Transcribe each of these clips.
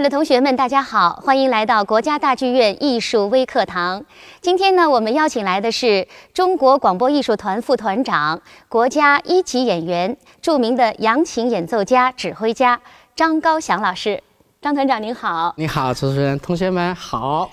爱的同学们，大家好，欢迎来到国家大剧院艺术微课堂。今天呢，我们邀请来的是中国广播艺术团副团长、国家一级演员、著名的扬琴演奏家、指挥家张高翔老师。张团长您好，你好，主持人，同学们好。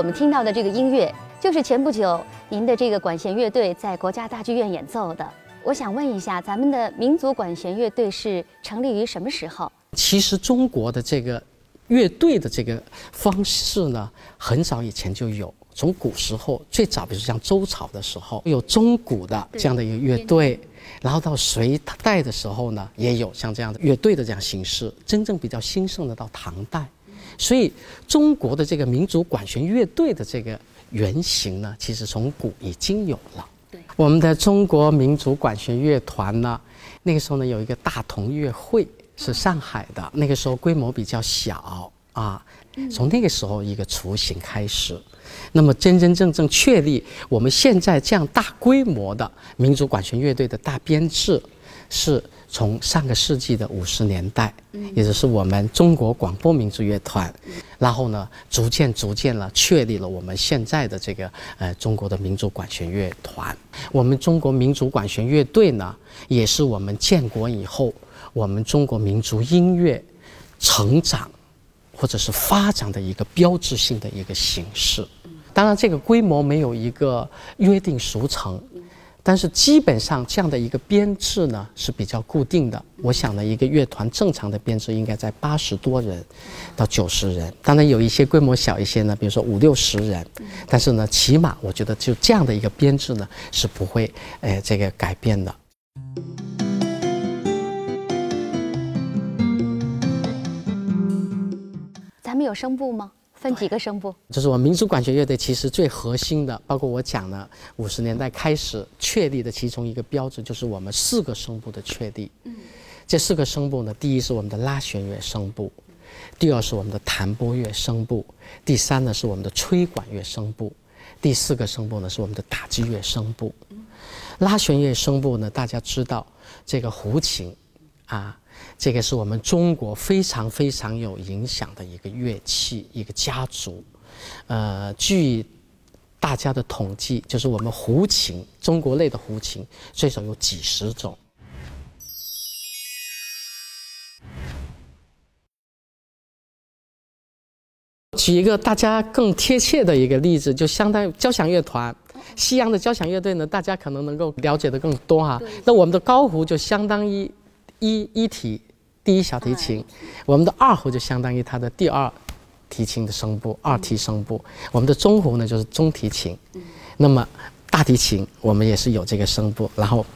我们听到的这个音乐，就是前不久您的这个管弦乐队在国家大剧院演奏的。我想问一下，咱们的民族管弦乐队是成立于什么时候？其实中国的这个乐队的这个方式呢，很早以前就有。从古时候最早，比如像周朝的时候，有钟鼓的这样的一个乐队，然后到隋代的时候呢，也有像这样的乐队的这样形式。真正比较兴盛的到唐代。所以，中国的这个民族管弦乐队的这个原型呢，其实从古已经有了。对，我们的中国民族管弦乐团呢，那个时候呢有一个大同乐会，是上海的，那个时候规模比较小啊。从那个时候一个雏形开始，那么真真正正确立我们现在这样大规模的民族管弦乐队的大编制，是。从上个世纪的五十年代，也就是我们中国广播民族乐团，然后呢，逐渐逐渐了确立了我们现在的这个呃中国的民族管弦乐团。我们中国民族管弦乐队呢，也是我们建国以后我们中国民族音乐成长或者是发展的一个标志性的一个形式。当然，这个规模没有一个约定俗成。但是基本上这样的一个编制呢是比较固定的。我想呢，一个乐团正常的编制应该在八十多人到九十人。当然有一些规模小一些呢，比如说五六十人。但是呢，起码我觉得就这样的一个编制呢是不会呃这个改变的。咱们有声部吗？分几个声部？就是我民族管弦乐队其实最核心的，包括我讲的五十年代开始确立的其中一个标志，就是我们四个声部的确立。嗯，这四个声部呢，第一是我们的拉弦乐声部，第二是我们的弹拨乐声部，第三呢是我们的吹管乐声部，第四个声部呢是我们的打击乐声部。拉弦乐声部呢，大家知道这个胡琴，啊。这个是我们中国非常非常有影响的一个乐器，一个家族。呃，据大家的统计，就是我们胡琴，中国类的胡琴，最少有几十种。举一个大家更贴切的一个例子，就相当于交响乐团，西洋的交响乐队呢，大家可能能够了解的更多哈。那我们的高胡就相当于。一一提第一小提琴，我们的二胡就相当于它的第二提琴的声部，二提声部。我们的中胡呢就是中提琴，那么大提琴我们也是有这个声部，然后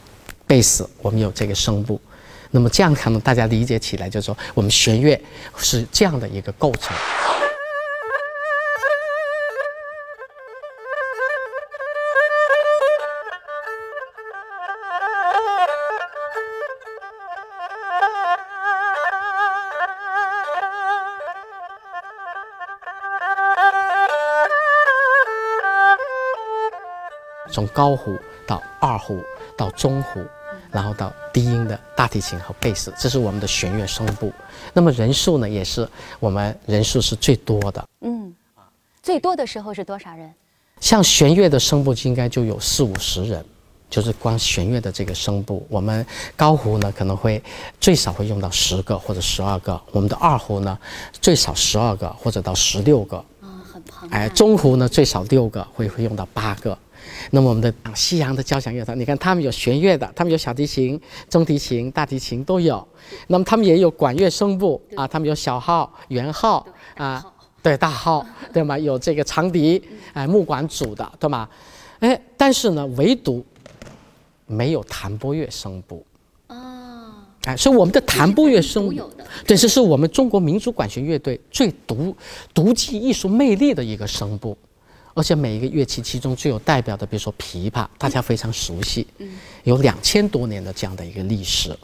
贝斯我们有这个声部。那么这样可能大家理解起来就是说，我们弦乐是这样的一个构成。从高胡到二胡到中胡，然后到低音的大提琴和贝斯，这是我们的弦乐声部。那么人数呢，也是我们人数是最多的。嗯，最多的时候是多少人？像弦乐的声部应该就有四五十人，就是光弦乐的这个声部。我们高胡呢可能会最少会用到十个或者十二个，我们的二胡呢最少十二个或者到十六个。啊，很庞大。哎，中胡呢最少六个，会会用到八个。那么我们的西洋的交响乐团，你看他们有弦乐的，他们有小提琴、中提琴、大提琴都有。那么他们也有管乐声部啊，他们有小号、圆号啊，对大号，对吗？有这个长笛，哎，木管组的，对吗？哎，但是呢，唯独没有弹拨乐声部。哦。哎，所以我们的弹拨乐声部。对，这是我们中国民族管弦乐队最独独具艺术魅力的一个声部。而且每一个乐器其中最有代表的，比如说琵琶，大家非常熟悉，有两千多年的这样的一个历史。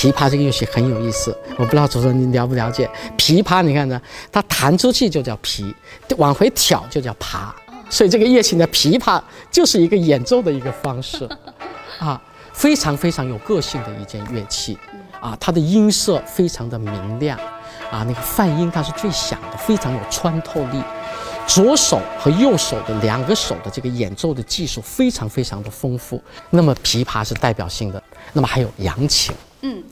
琵琶这个乐器很有意思，我不知道主持人你了不了解？琵琶，你看呢，它弹出去就叫琵，往回挑就叫琶，所以这个乐器呢，琵琶就是一个演奏的一个方式，啊，非常非常有个性的一件乐器，啊，它的音色非常的明亮，啊，那个泛音它是最响的，非常有穿透力。左手和右手的两个手的这个演奏的技术非常非常的丰富。那么琵琶是代表性的，那么还有扬琴。嗯，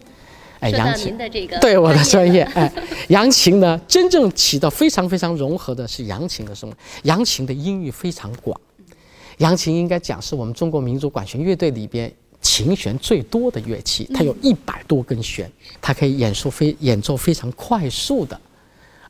哎，扬琴的这个对我的专业，了哎，扬琴呢，真正起到非常非常融合的是扬琴的什么？扬琴的音域非常广，扬琴应该讲是我们中国民族管弦乐队里边琴弦最多的乐器，它有一百多根弦，它可以演奏非演奏非常快速的，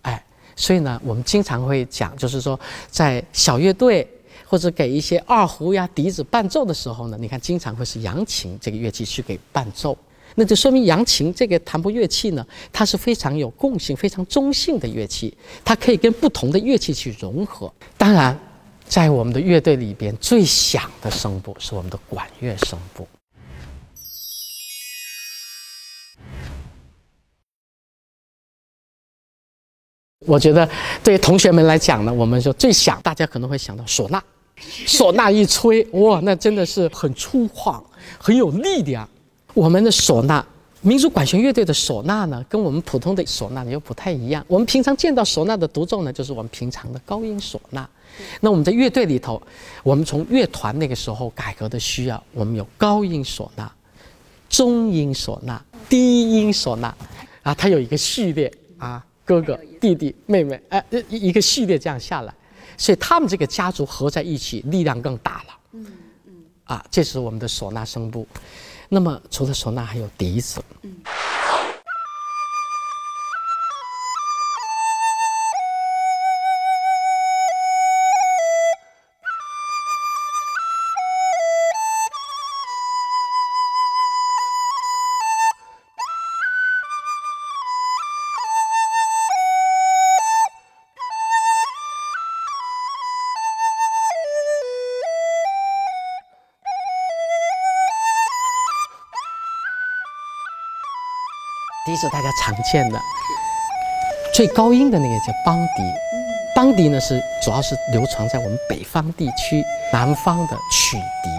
哎，所以呢，我们经常会讲，就是说在小乐队。或者给一些二胡呀、笛子伴奏的时候呢，你看经常会是扬琴这个乐器去给伴奏，那就说明扬琴这个弹拨乐器呢，它是非常有共性、非常中性的乐器，它可以跟不同的乐器去融合。当然，在我们的乐队里边，最响的声部是我们的管乐声部。我觉得对同学们来讲呢，我们说最响，大家可能会想到唢呐，唢呐一吹，哇，那真的是很粗犷，很有力量。我们的唢呐，民族管弦乐队的唢呐呢，跟我们普通的唢呐又不太一样。我们平常见到唢呐的独奏呢，就是我们平常的高音唢呐。那我们在乐队里头，我们从乐团那个时候改革的需要，我们有高音唢呐、中音唢呐、低音唢呐，啊，它有一个序列啊。哥哥、弟弟、妹妹，哎，一一个系列这样下来，所以他们这个家族合在一起，力量更大了。嗯嗯。啊，这是我们的唢呐声部。那么除了唢呐，还有笛子。笛子大家常见的，最高音的那个叫梆笛。梆笛呢是主要是流传在我们北方地区，南方的曲笛，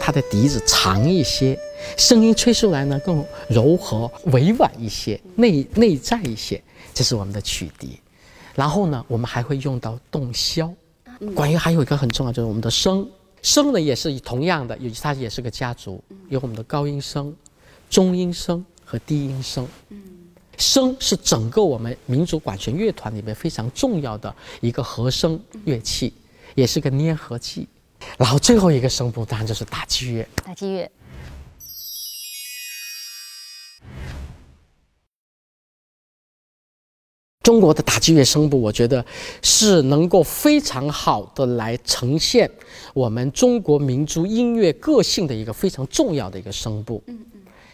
它的笛子长一些，声音吹出来呢更柔和委婉一些，内内在一些。这是我们的曲笛。然后呢，我们还会用到洞箫。管乐还有一个很重要，就是我们的笙。笙呢也是同样的，有它也是个家族，有我们的高音笙、中音笙。和低音声，嗯，笙是整个我们民族管弦乐团里面非常重要的一个和声乐器，也是个粘合剂。然后最后一个声部当然就是打击乐。打击乐，中国的打击乐声部，我觉得是能够非常好的来呈现我们中国民族音乐个性的一个非常重要的一个声部。嗯。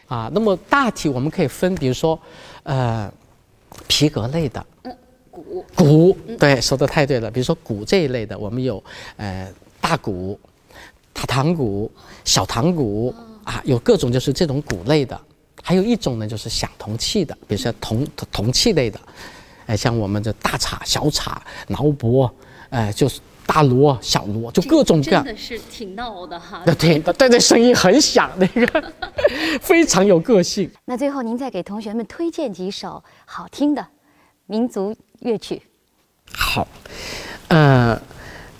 啊，那么大体我们可以分，比如说，呃，皮革类的，嗯，鼓，鼓，对，说的太对了。比如说骨这一类的，我们有呃大骨、大堂骨、小堂骨啊，有各种就是这种骨类的。还有一种呢，就是响铜器的，比如说铜铜器类的，哎，像我们的大镲、小镲、挠钹，哎，就是。大锣、小锣，就各种各样，真的是挺闹的哈。对对对，声音很响，那个 非常有个性。那最后，您再给同学们推荐几首好听的民族乐曲。好，呃，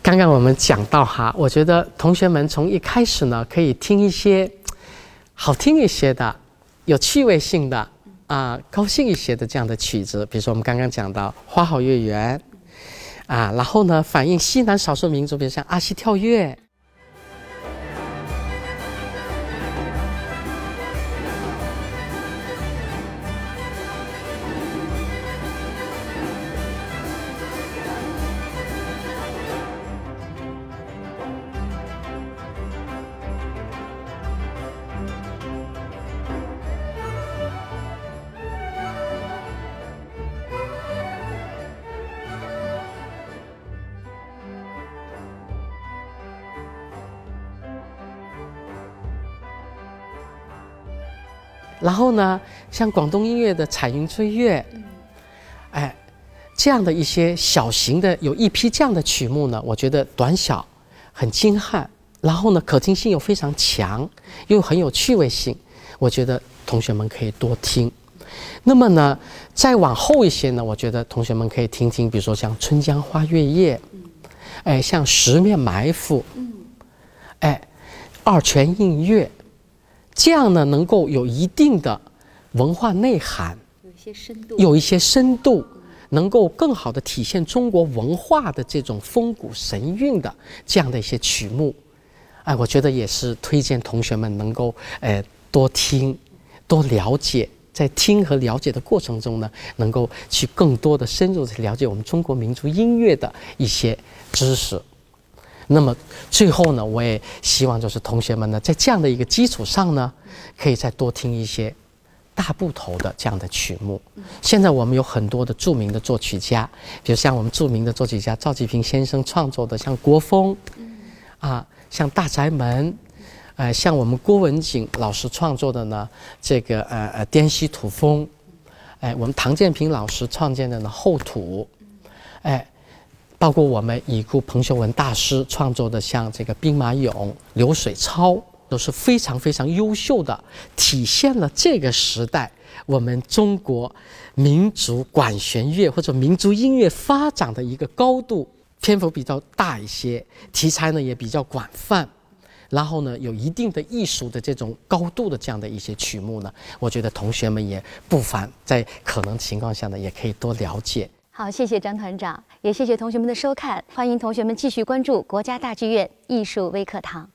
刚刚我们讲到哈，我觉得同学们从一开始呢，可以听一些好听一些的、有趣味性的啊、高兴一些的这样的曲子，比如说我们刚刚讲到《花好月圆》啊，然后呢，反映西南少数民族，比如像阿西跳跃。然后呢，像广东音乐的《彩云追月》，哎，这样的一些小型的有一批这样的曲目呢，我觉得短小，很精悍，然后呢可听性又非常强，又很有趣味性，我觉得同学们可以多听。那么呢，再往后一些呢，我觉得同学们可以听听，比如说像《春江花月夜》，哎，像《十面埋伏》，哎，《二泉映月》。这样呢，能够有一定的文化内涵，有一些深度，有一些深度，能够更好的体现中国文化的这种风骨神韵的这样的一些曲目，哎，我觉得也是推荐同学们能够呃多听、多了解，在听和了解的过程中呢，能够去更多的深入的了解我们中国民族音乐的一些知识。那么最后呢，我也希望就是同学们呢，在这样的一个基础上呢，可以再多听一些大部头的这样的曲目。现在我们有很多的著名的作曲家，比如像我们著名的作曲家赵季平先生创作的，像国风，啊，像大宅门，呃，像我们郭文景老师创作的呢，这个呃呃滇西土风，哎，我们唐建平老师创建的呢后土，哎。包括我们已故彭秀文大师创作的，像这个兵马俑、流水操，都是非常非常优秀的，体现了这个时代我们中国民族管弦乐或者民族音乐发展的一个高度。篇幅比较大一些，题材呢也比较广泛，然后呢有一定的艺术的这种高度的这样的一些曲目呢，我觉得同学们也不妨在可能情况下呢，也可以多了解。好，谢谢张团长，也谢谢同学们的收看。欢迎同学们继续关注国家大剧院艺术微课堂。